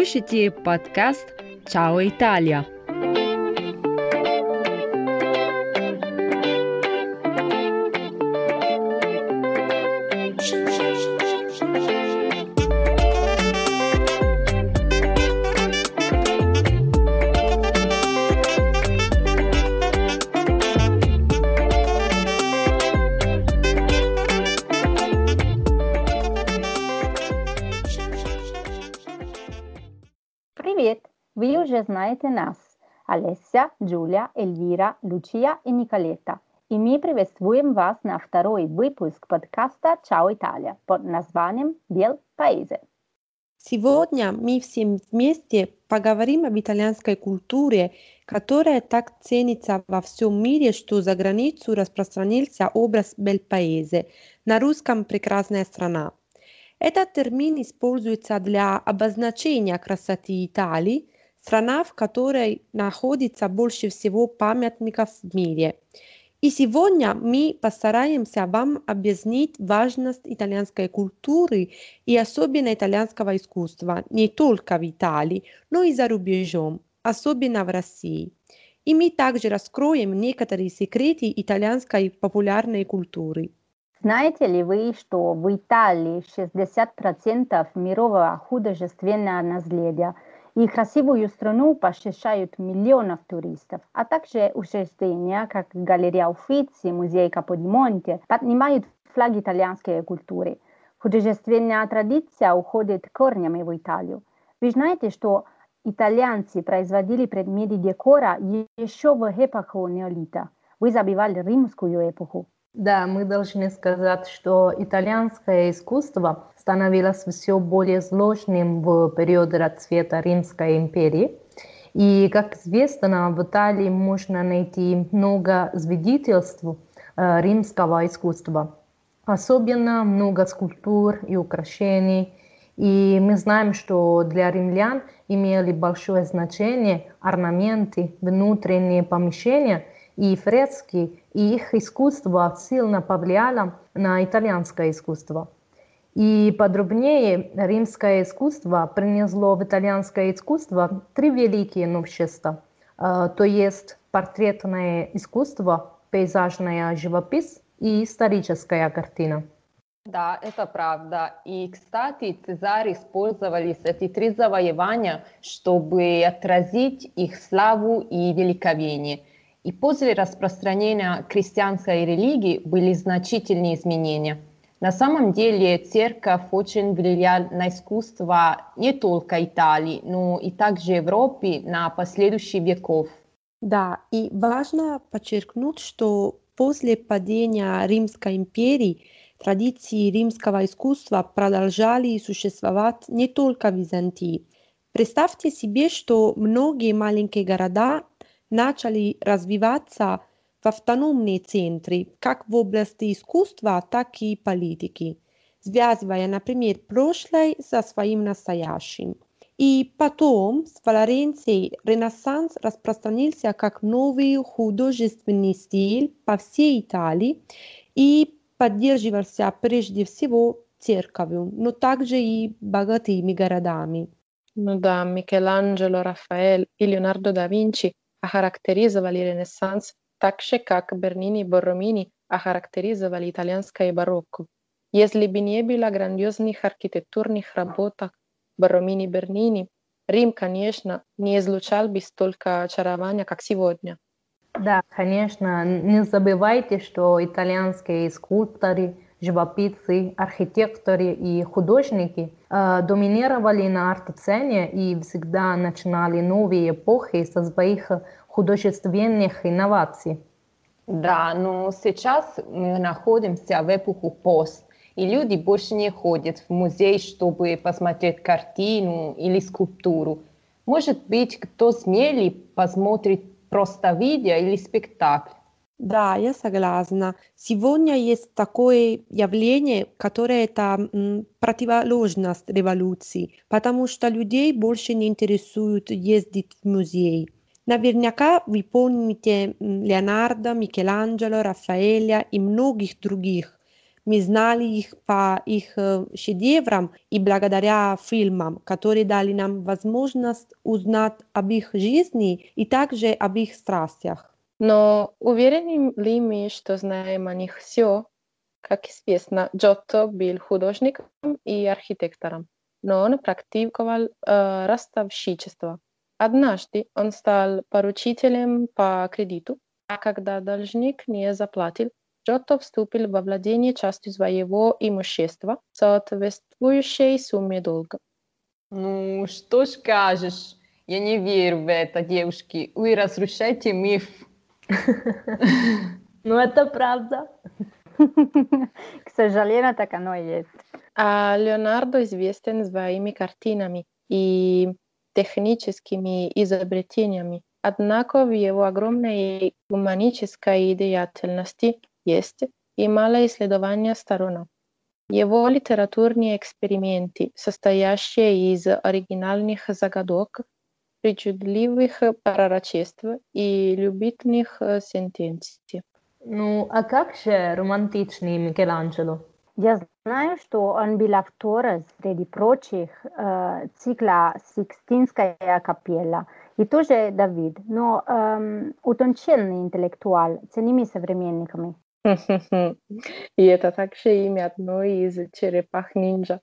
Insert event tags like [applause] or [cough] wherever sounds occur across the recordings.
слушаете подкаст «Чао, Италия». Олеся, Джулия, Эльвира, Лучия и Николета. И мы приветствуем вас на второй выпуск подкаста «Чао, Италия» под названием «Бел Паэзе». Сегодня мы все вместе поговорим об итальянской культуре, которая так ценится во всем мире, что за границу распространился образ «Бельпаэзе», на русском «прекрасная страна». Этот термин используется для обозначения красоты Италии, страна, в которой находится больше всего памятников в мире. И сегодня мы постараемся вам объяснить важность итальянской культуры и особенно итальянского искусства не только в Италии, но и за рубежом, особенно в России. И мы также раскроем некоторые секреты итальянской популярной культуры. Знаете ли вы, что в Италии 60% мирового художественного наследия и красивую страну посещают миллионов туристов, а также учреждения, как галерея Уффици, музей Каподимонте, поднимают флаг итальянской культуры. Художественная традиция уходит корнями в Италию. Вы знаете, что итальянцы производили предметы декора еще в эпоху неолита. Вы забивали римскую эпоху. Да, мы должны сказать, что итальянское искусство становилось все более сложным в период расцвета Римской империи. И, как известно, в Италии можно найти много свидетельств э, римского искусства. Особенно много скульптур и украшений. И мы знаем, что для римлян имели большое значение орнаменты, внутренние помещения – и фрески, и их искусство сильно повлияло на итальянское искусство. И подробнее римское искусство принесло в итальянское искусство три великие новшества, то есть портретное искусство, пейзажная живопись и историческая картина. Да, это правда. И, кстати, Цезарь использовались эти три завоевания, чтобы отразить их славу и великовение – и после распространения крестьянской религии были значительные изменения. На самом деле церковь очень влияла на искусство не только Италии, но и также Европы на последующие веков. Да, и важно подчеркнуть, что после падения Римской империи традиции римского искусства продолжали существовать не только в Византии. Представьте себе, что многие маленькие города начали развиваться в автономные центры, как в области искусства, так и политики, связывая, например, прошлое со своим настоящим. И потом с Флоренцией Ренессанс распространился как новый художественный стиль по всей Италии и поддерживался прежде всего церковью, но также и богатыми городами. Ну да, Микеланджело, Рафаэль и Леонардо да Винчи охарактеризовали Ренессанс так же, как Бернини и Борромини охарактеризовали итальянское барокко. Если бы не было грандиозных архитектурных работ Борромини и Бернини, Рим, конечно, не излучал бы столько очарования, как сегодня. Да, конечно. Не забывайте, что итальянские скульпторы, живописцы, архитекторы и художники э, доминировали на арт-сцене и всегда начинали новые эпохи со своих художественных инноваций. Да, но сейчас мы находимся в эпоху пост, и люди больше не ходят в музей, чтобы посмотреть картину или скульптуру. Может быть, кто смелый посмотрит просто видео или спектакль. Да, я согласна. Сегодня есть такое явление, которое это противоположность революции, потому что людей больше не интересует ездить в музей. Наверняка вы помните Леонардо, Микеланджело, Рафаэля и многих других. Мы знали их по их э, шедеврам и благодаря фильмам, которые дали нам возможность узнать об их жизни и также об их страстях. Но уверены ли мы, что знаем о них все? Как известно, Джотто был художником и архитектором, но он практиковал э, ростовщичество. Однажды он стал поручителем по кредиту, а когда должник не заплатил, Джотто вступил во владение частью своего имущества, соответствующей сумме долга. Ну, что скажешь? Я не верю в это, девушки. Вы разрушаете миф. [laughs] Ну, это правда. К [laughs] сожалению, так оно и есть. А Леонардо известен своими картинами и техническими изобретениями. Однако в его огромной гуманической деятельности есть и малое исследование сторона. Его литературные эксперименты, состоящие из оригинальных загадок, причудливых пророчеств и любительных сентенций. Ну, а как же романтичный Микеланджело? Я знаю, что он был автором, среди прочих, э, цикла «Сикстинская капелла» и тоже Давид, но эм, утонченный интеллектуал, ценимый современниками. [laughs] И это также имя одной из черепах ниндзя.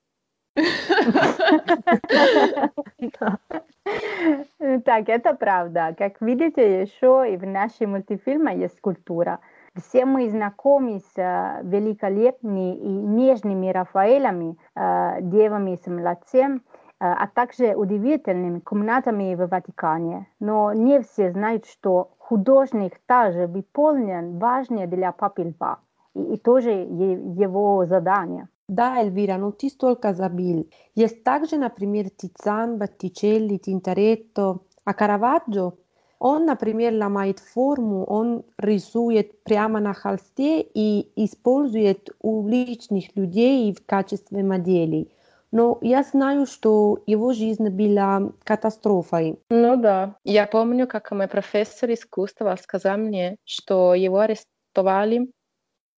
[laughs] Так, это правда. Как видите, еще и в нашем мультфильме есть культура. Все мы знакомы с э, великолепными и нежными Рафаэлами, э, девами с младцем, э, а также удивительными комнатами в Ватикане. Но не все знают, что художник также выполнен важнее для Папы Льва. И, и тоже его задание. Да, Эльвира, но ты столько забил. Есть также, например, Тициан, Боттичелли, Тинторетто, а Караваджо он, например, ломает форму, он рисует прямо на холсте и использует уличных людей в качестве моделей. Но я знаю, что его жизнь была катастрофой. Ну да. Я помню, как мой профессор искусства сказал мне, что его арестовали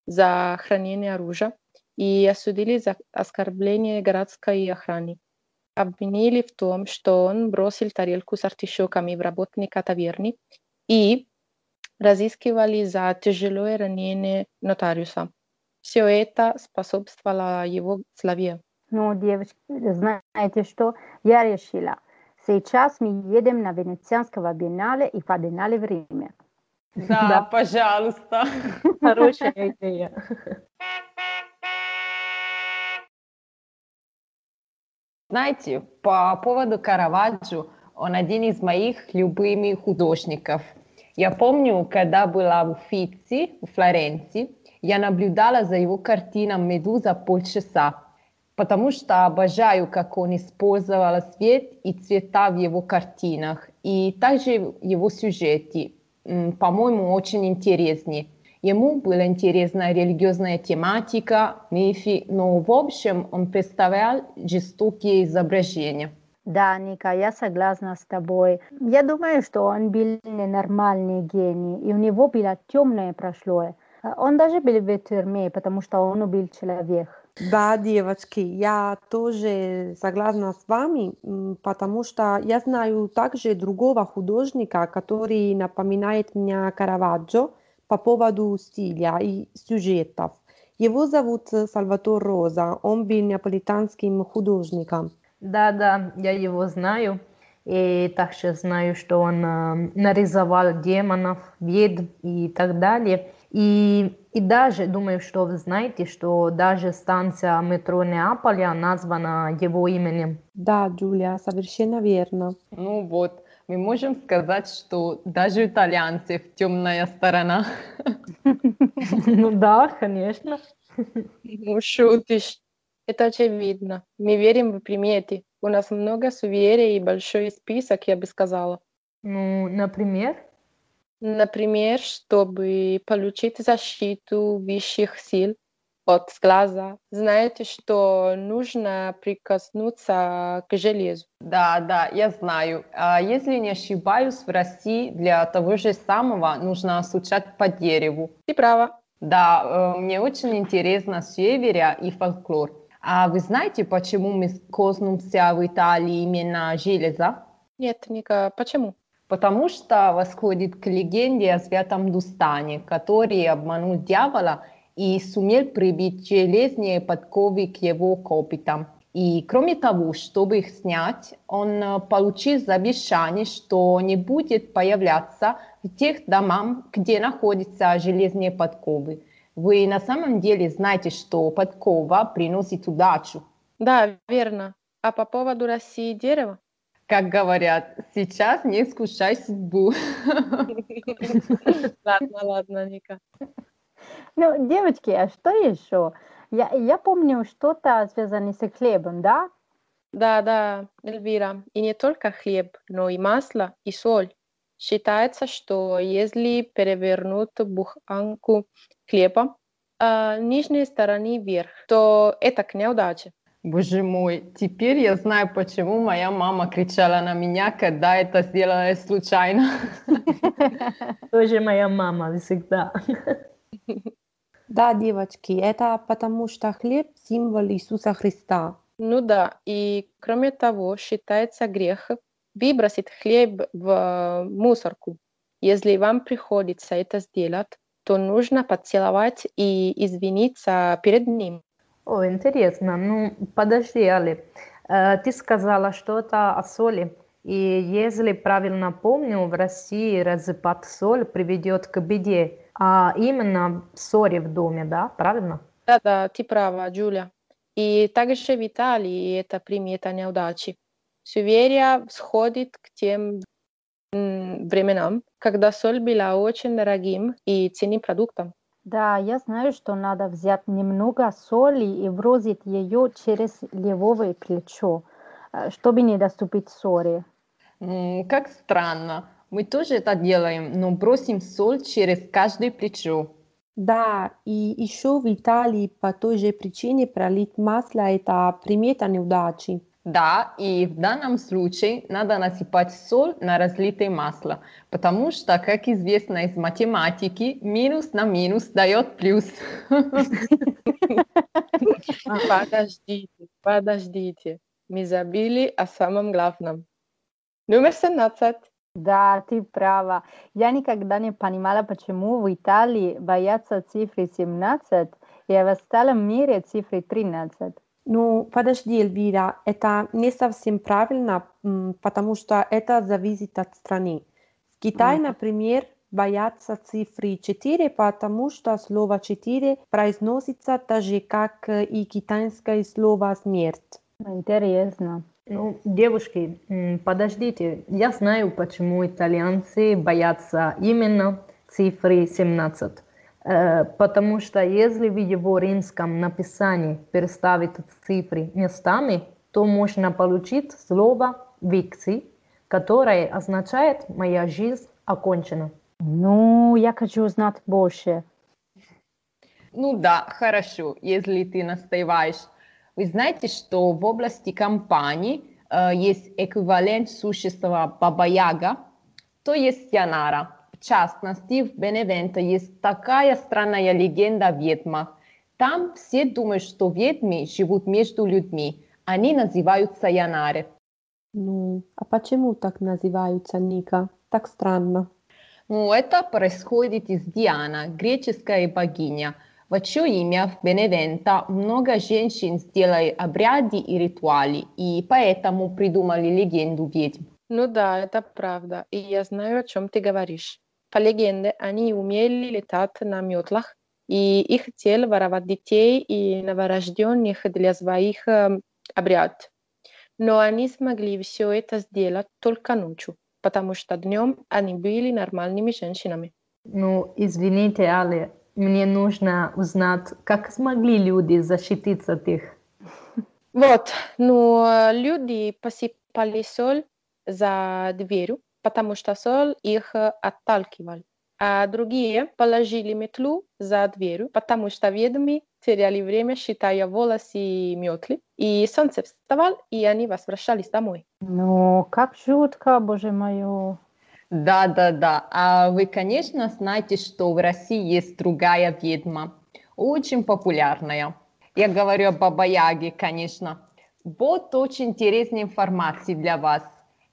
за хранение оружия и осудили за оскорбление городской охраны обвинили в том, что он бросил тарелку с артишоками в работника таверны и разыскивали за тяжелое ранение нотариуса. Все это способствовало его славе. Ну, девочки, знаете что? Я решила. Сейчас мы едем на Венецианского биеннале и по биеннале в Риме. Да, да. пожалуйста. Хорошая идея. Знаете, по поводу Караваджо, он один из моих любимых художников. Я помню, когда была в Уффици, в Флоренции, я наблюдала за его картиной «Медуза» полчаса, потому что обожаю, как он использовал свет и цвета в его картинах, и также его сюжеты, по-моему, очень интересные. Ему была интересна религиозная тематика, мифы, но в общем он представлял жестокие изображения. Да, Ника, я согласна с тобой. Я думаю, что он был ненормальный гений, и у него было темное прошлое. Он даже был в тюрьме, потому что он убил человека. Да, девочки, я тоже согласна с вами, потому что я знаю также другого художника, который напоминает мне Караваджо, по поводу стиля и сюжетов. Его зовут Сальватор Роза, он был неаполитанским художником. Да-да, я его знаю. И также знаю, что он э, нарисовал демонов, ведьм и так далее. И, и даже думаю, что вы знаете, что даже станция метро Неаполя названа его именем. Да, Джулия, совершенно верно. Ну вот, мы можем сказать, что даже у итальянцев темная сторона. Ну да, конечно. Ну, шутишь. Это очевидно. Мы верим в приметы. У нас много суеверий и большой список, я бы сказала. Ну, например? Например, чтобы получить защиту высших сил, от глаза. Знаете, что нужно прикоснуться к железу. Да, да, я знаю. А если не ошибаюсь, в России для того же самого нужно стучать по дереву. Ты права. Да, э, мне очень интересно суеверия и фольклор. А вы знаете, почему мы коснемся в Италии именно железа? Нет, Ника, почему? Потому что восходит к легенде о святом Дустане, который обманул дьявола и сумел прибить железные подковы к его копытам. И кроме того, чтобы их снять, он э, получил обещание, что не будет появляться в тех домах, где находятся железные подковы. Вы на самом деле знаете, что подкова приносит удачу. Да, верно. А по поводу России дерева? Как говорят, сейчас не искушай судьбу. [laughs] Ладно, ладно, Ника. Ну, девочки, а что еще? Я, я помню что-то связанное с хлебом, да? Да, да, Эльвира. И не только хлеб, но и масло, и соль. Считается, что если перевернуть буханку хлеба а, нижней стороны вверх, то это к неудаче. Боже мой, теперь я знаю, почему моя мама кричала на меня, когда это сделала случайно. [laughs] Тоже моя мама всегда. Да, девочки, это потому что хлеб – символ Иисуса Христа. Ну да, и кроме того, считается грех выбросить хлеб в мусорку. Если вам приходится это сделать, то нужно поцеловать и извиниться перед ним. О, интересно. Ну, подожди, Али. Э, ты сказала что-то о соли. И если правильно помню, в России разыпать соль приведет к беде а именно ссоре в доме, да, правильно? Да, да, ты права, Джуля. И также в Италии это примета неудачи. Суверия сходит к тем временам, когда соль была очень дорогим и ценным продуктом. Да, я знаю, что надо взять немного соли и бросить ее через левое плечо, э, чтобы не доступить ссоре. Как странно. Мы тоже это делаем, но бросим соль через каждое плечо. Да, и еще в Италии по той же причине пролить масло – это примета неудачи. Да, и в данном случае надо насыпать соль на разлитое масло, потому что, как известно из математики, минус на минус дает плюс. [laughs] Подождите, подождите. Мы забыли о самом главном. Номер 17. Да, ты права. Я никогда не понимала, почему в Италии боятся цифры 17 и в остальном мире цифры 13. Ну, подожди, Эльвира, это не совсем правильно, потому что это зависит от страны. В Китае, например, боятся цифры 4, потому что слово 4 произносится так же, как и китайское слово «смерть». Интересно. Ну, девушки, подождите, я знаю, почему итальянцы боятся именно цифры 17. Э, потому что если в его римском написании переставить цифры местами, то можно получить слово «викци», которое означает «моя жизнь окончена». Ну, я хочу узнать больше. Ну да, хорошо, если ты настаиваешь. Вы знаете, что в области компаний э, есть эквивалент существа Баба-Яга, то есть Янара. В частности, в Беневенто есть такая странная легенда о ведьмах. Там все думают, что ведьмы живут между людьми. Они называются Янары. Ну, а почему так называются, Ника? Так странно. Ну, это происходит из Диана, греческая богиня – в чье имя в Беневента много женщин сделали обряды и ритуалы, и поэтому придумали легенду ведьм. Ну да, это правда, и я знаю, о чем ты говоришь. По легенде, они умели летать на метлах, и их цель воровать детей и новорожденных для своих э, обряд. Но они смогли все это сделать только ночью, потому что днем они были нормальными женщинами. Ну, извините, Али, мне нужно узнать, как смогли люди защититься от их. Вот, ну, люди посыпали соль за дверью, потому что соль их отталкивал. А другие положили метлу за дверью, потому что ведьмы теряли время, считая волосы и метлы. И солнце вставало, и они возвращались домой. Ну, как жутко, боже мой. Да, да, да. А вы, конечно, знаете, что в России есть другая ведьма, очень популярная. Я говорю о Баба Яге, конечно. Вот очень интересная информация для вас.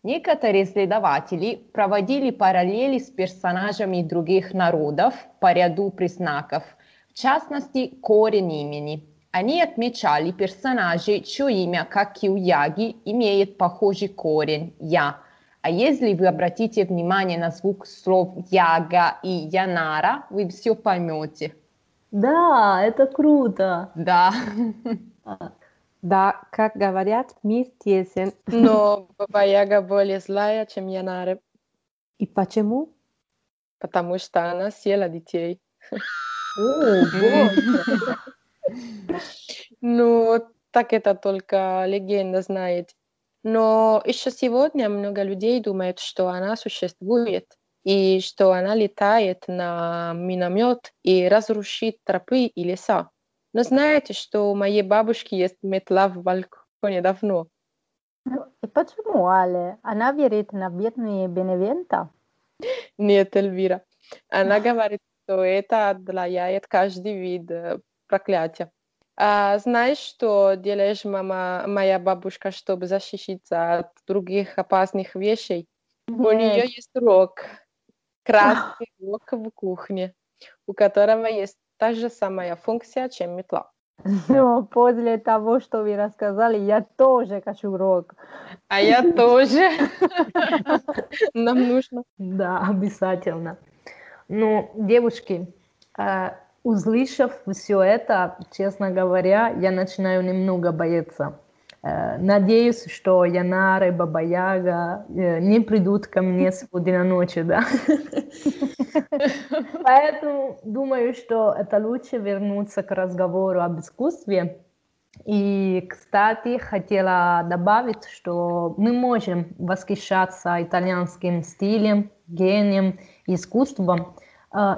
Некоторые исследователи проводили параллели с персонажами других народов по ряду признаков, в частности, корень имени. Они отмечали персонажей, чье имя, как и у Яги, имеет похожий корень «я». А если вы обратите внимание на звук слов «яга» и «янара», вы все поймете. Да, это круто. Да. Да, как говорят, мир тесен. Но Баба Яга более злая, чем Янары, И почему? потому что она съела детей. О, боже. Ну, так это только легенда знает. Но еще сегодня много людей думают, что она существует, и что она летает на миномет и разрушит тропы и леса. Но знаете, что у моей бабушки есть метла в балконе давно? И почему, Але? Она верит на бедные Беневента? Нет, Эльвира. Она [laughs] говорит, что это отдаляет каждый вид э, проклятия. А знаешь, что делаешь мама, моя бабушка, чтобы защититься от других опасных вещей? У нее есть рог, [laughs] красный рог в кухне, у которого есть та же самая функция, чем метла. Но после того, что вы рассказали, я тоже хочу рок. А я тоже. [laughs] Нам нужно. Да, обязательно. Ну, девушки, э, услышав все это, честно говоря, я начинаю немного бояться. Э, Надеюсь, что Янара и Баба Яга э, не придут ко мне сегодня ночи, да? Поэтому думаю, что это лучше вернуться к разговору об искусстве. И, кстати, хотела добавить, что мы можем восхищаться итальянским стилем, гением, искусством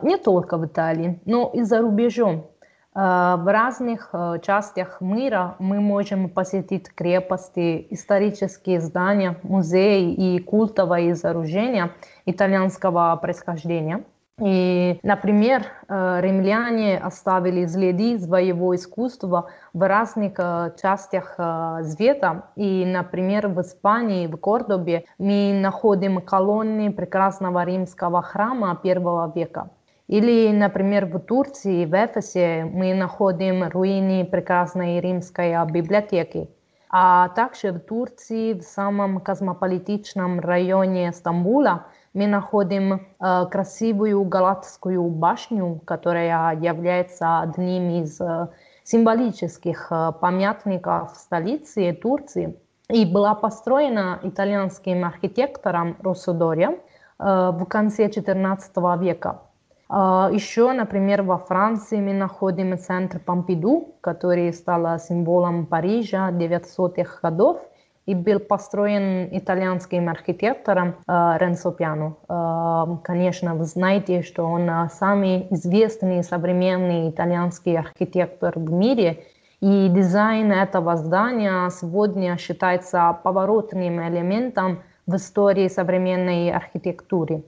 не только в Италии, но и за рубежом. Э, В разных э, частях мира мы можем посетить крепости, исторические здания, музеи и культовые сооружения итальянского происхождения. И, например, э, римляне оставили следы своего искусства в разных э, частях э, света. И, например, в Испании, в Кордобе мы находим колонны прекрасного римского храма первого века. Или, например, в Турции, в Эфесе, мы находим руины прекрасной римской библиотеки. А также в Турции, в самом космополитичном районе Стамбула, мы находим э, красивую Галатскую башню, которая является одним из э, символических э, памятников столицы Турции и была построена итальянским архитектором Россодоре э, в конце XIV века. А, Еще, например, во Франции мы находим центр Помпиду, который стал символом Парижа 900-х годов и был построен итальянским архитектором э, Ренцо Пиано. Э, Конечно, вы знаете, что он э, самый известный современный итальянский архитектор в мире, и дизайн этого здания сегодня считается поворотным элементом в истории современной архитектуры.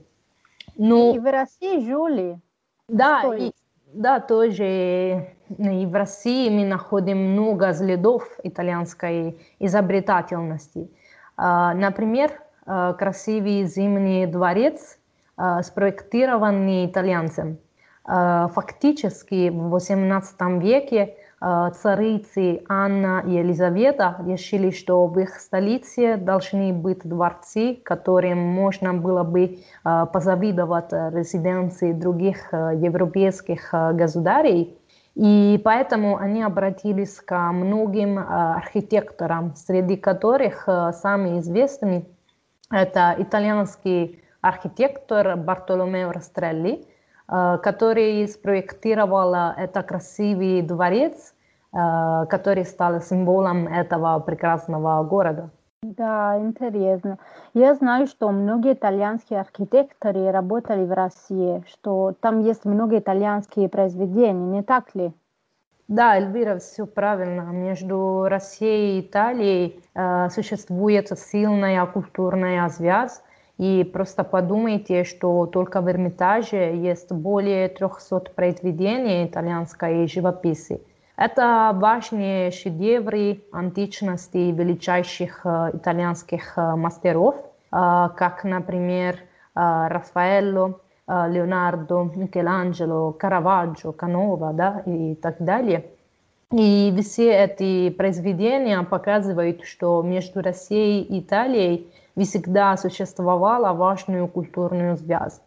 Ну, И в России жили. да, и, да, тоже и в России мы находим много следов итальянской изобретательности. А, Например, а, красивый зимний дворец, а, спроектированный итальянцем. Фактически в XVIII веке царицы Анна и Елизавета решили, что в их столице должны быть дворцы, которым можно было бы позавидовать э, резиденции других э, европейских э, государей. И поэтому они обратились к многим э, архитекторам, среди которых э, самый известный это итальянский архитектор Бартоломео Растрелли, э, который спроектировал э, это красивый дворец, который стал символом этого прекрасного города. Да, интересно. Я знаю, что многие итальянские архитекторы работали в России, что там есть много итальянские произведения, не так ли? Да, Эльвира, все правильно. Между Россией и Италией э, существует сильная культурная связь, И просто подумайте, что только в Эрмитаже есть более 300 произведений итальянской живописи. Это важные шедевры античности величайших итальянских мастеров, как, например, Рафаэлло, Леонардо, Микеланджело, Караваджо, Канова да, и так далее. И все эти произведения показывают, что между Россией и Италией всегда существовала важная культурная связь.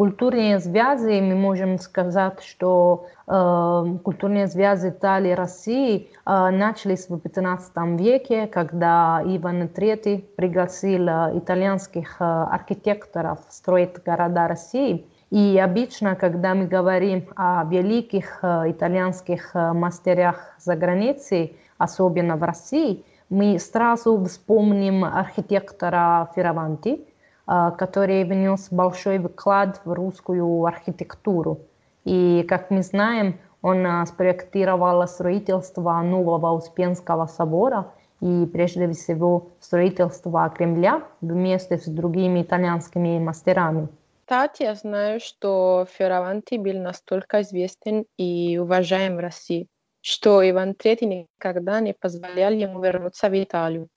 Культурные связи, мы можем сказать, что э, культурные связи Италии и России э, начались в 15 веке, когда Иван III пригласил итальянских э, архитекторов строить города России. И обычно, когда мы говорим о великих э, итальянских э, мастерах за границей, особенно в России, мы сразу вспомним архитектора Фераванти, который внес большой вклад в русскую архитектуру. И, как мы знаем, он спроектировал строительство нового Успенского собора и, прежде всего, строительство Кремля вместе с другими итальянскими мастерами. Кстати, я знаю, что Фераванти был настолько известен и уважаем в России, что Иван III никогда не позволял ему вернуться в Италию.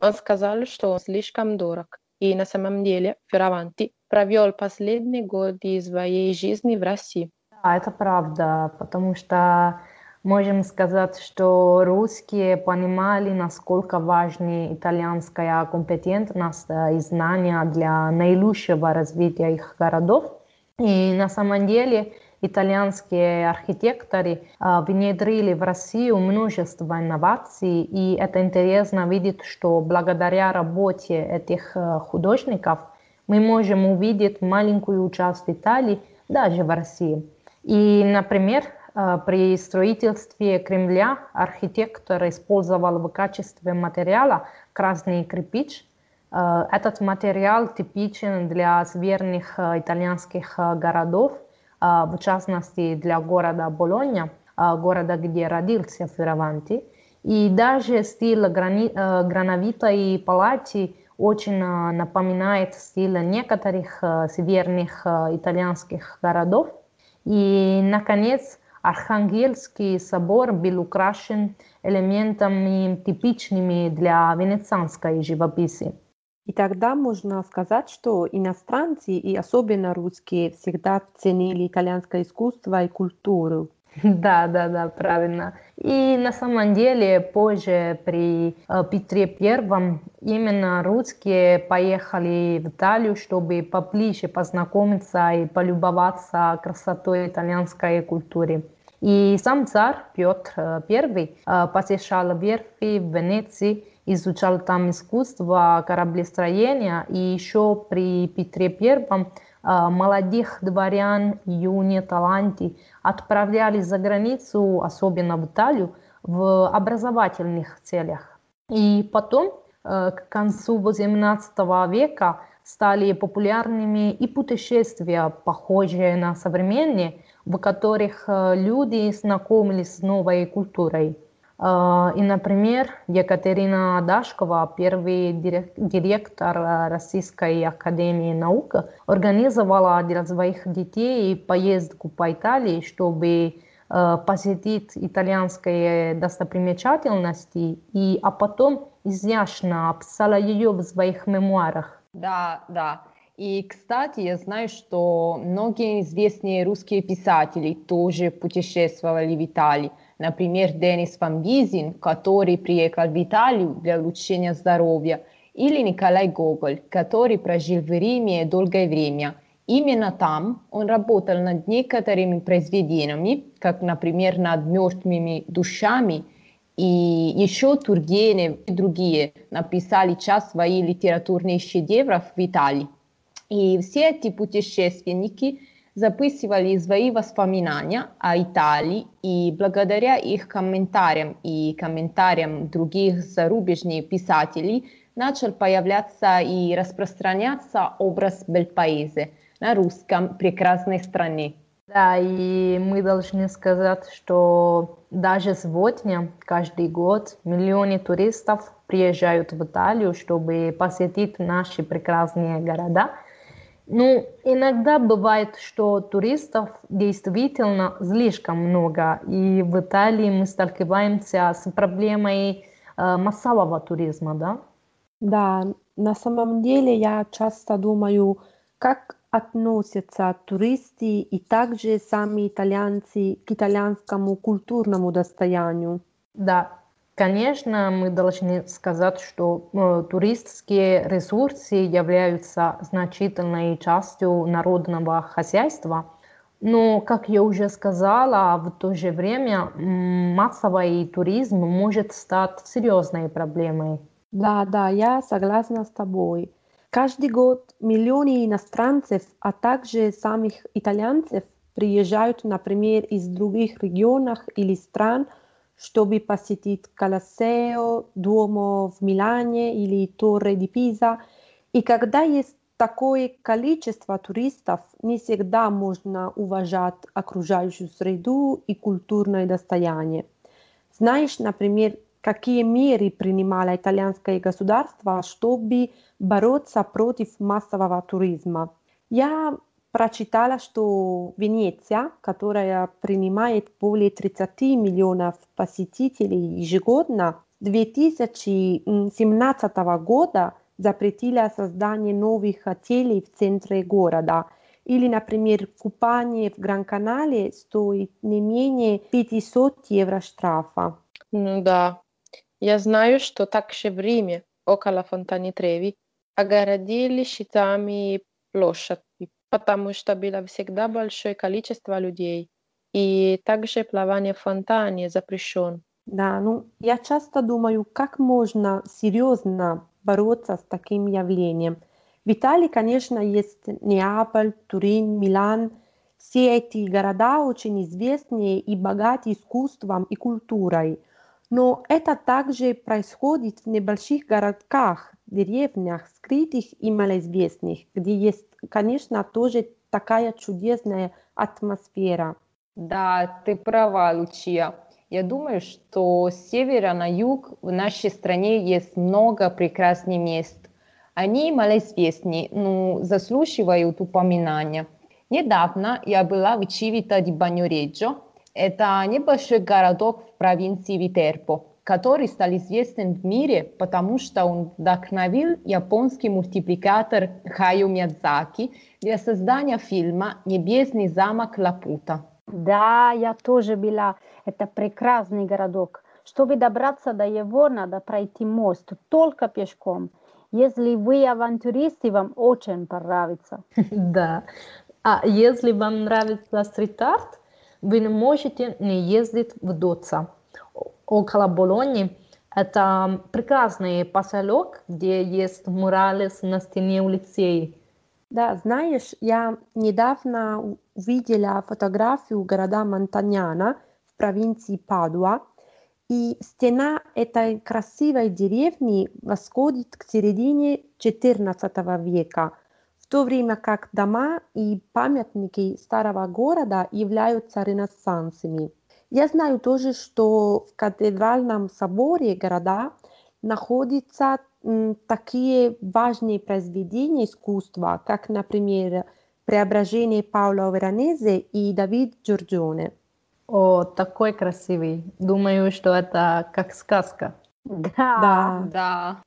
Он сказал, что он слишком дорог, и на самом деле Фераванти провел последние годы своей жизни в России. Да, это правда, потому что можем сказать, что русские понимали, насколько важна итальянская компетентность и знания для наилучшего развития их городов. И на самом деле итальянские архитекторы внедрили в Россию множество инноваций, и это интересно видеть, что благодаря работе этих художников мы можем увидеть маленькую часть Италии даже в России. И, например, при строительстве Кремля архитектор использовал в качестве материала красный кирпич. Этот материал типичен для северных итальянских городов, в частности для города Болонья, города, где родился Ферраванти. И даже стиль грани, грановитой палати очень напоминает стиль некоторых северных итальянских городов. И, наконец, Архангельский собор был украшен элементами типичными для венецианской живописи. И тогда можно сказать, что иностранцы, и особенно русские, всегда ценили итальянское искусство и культуру. [laughs] Да, да, да, правильно. И на самом деле позже при э, Петре Первом именно русские поехали в Италию, чтобы поближе познакомиться и полюбоваться красотой итальянской культуры. И сам царь Петр I посещал верфи в Венеции, изучал там искусство кораблестроения, и еще при Петре I молодых дворян, юни, таланти отправлялись за границу, особенно в Италию, в образовательных целях. И потом, к концу XVIII века, стали популярными и путешествия, похожие на современные, в которых люди знакомились с новой культурой. И, например, Екатерина Дашкова, первый директор Российской академии наук, организовала для своих детей поездку по Италии, чтобы посетить итальянские достопримечательности, и, а потом изящно описала ее в своих мемуарах. Да, да. И, кстати, я знаю, что многие известные русские писатели тоже путешествовали в Италии. Например, Денис Ван Гизин, который приехал в Италию для улучшения здоровья, или Николай Гоголь, который прожил в Риме долгое время. Именно там он работал над некоторыми произведениями, как, например, над мертвыми душами, и еще Тургенев и другие написали часть своих литературных шедевров в Италии. И все эти путешественники записывали свои воспоминания о Италии, и благодаря их комментариям и комментариям других зарубежных писателей начал появляться и распространяться образ Бельпаизе на русском прекрасной стране. Да, и мы должны сказать, что даже сегодня, каждый год, миллионы туристов приезжают в Италию, чтобы посетить наши прекрасные города. Ну, иногда бывает, что туристов действительно слишком много, и в Италии мы сталкиваемся с проблемой э, массового туризма, да? Да, на самом деле я часто думаю, как относятся туристы и также сами итальянцы к итальянскому культурному достоянию. Да, конечно, мы должны сказать, что э, туристские ресурсы являются значительной частью народного хозяйства. Но, как я уже сказала, в то же время массовый туризм может стать серьезной проблемой. Да, да, я согласна с тобой. Каждый год миллионы иностранцев, а также самих итальянцев приезжают, например, из других регионов или стран, чтобы посетить Колоссео, Дуомо в Милане или Торре ди Пиза. И когда есть такое количество туристов, не всегда можно уважать окружающую среду и культурное достояние. Знаешь, например, какие меры принимало итальянское государство, чтобы бороться против массового туризма. Я прочитала, что Венеция, которая принимает более 30 миллионов посетителей ежегодно, 2017 года запретила создание новых отелей в центре города. Или, например, купание в Гран-канале стоит не менее 500 евро штрафа. Ну да, я знаю, что также в Риме, около Фонтани Треви, огородили щитами площадь, потому что было всегда большое количество людей. И также плавание в фонтане запрещен. Да, ну я часто думаю, как можно серьезно бороться с таким явлением. В Италии, конечно, есть Неаполь, Турин, Милан. Все эти города очень известные и богаты искусством и культурой. Но это также происходит в небольших городках, деревнях, скрытых и малоизвестных, где есть, конечно, тоже такая чудесная атмосфера. Да, ты права, Лучия. Я думаю, что с севера на юг в нашей стране есть много прекрасных мест. Они малоизвестны, но заслуживают упоминания. Недавно я была в Чивита ди Баньореджо, это небольшой городок в провинции Витерпо, который стал известен в мире, потому что он вдохновил японский мультипликатор Хаю Миядзаки для создания фильма «Небесный замок Лапута». Да, я тоже была. Это прекрасный городок. Чтобы добраться до его, надо пройти мост только пешком. Если вы авантюристы, вам очень понравится. [laughs] Да. А если вам нравится стрит-арт, вы не можете не ездить в Доца. Около Болони это прекрасный поселок, где есть муралес на стене у лицея. Да, знаешь, я недавно увидела фотографию города Монтаняна в провинции Падуа, и стена этой красивой деревни восходит к середине XIV века – в то время как дома и памятники старого города являются ренессансами. Я знаю тоже, что в катедральном соборе города находятся такие важные произведения искусства, как, например, «Преображение Паула Веронезе» и «Давид Джорджоне». О, такой красивый. Думаю, что это как сказка. Да. Да. Да.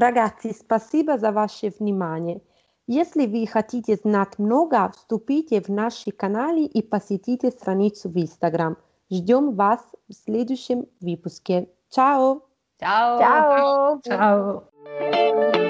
Ragazzi, спасибо за ваше внимание. Если вы хотите знать много, вступите в наши каналы и посетите страницу в Instagram. Ждем вас в следующем выпуске. Чао! Ciao! Ciao! Ciao!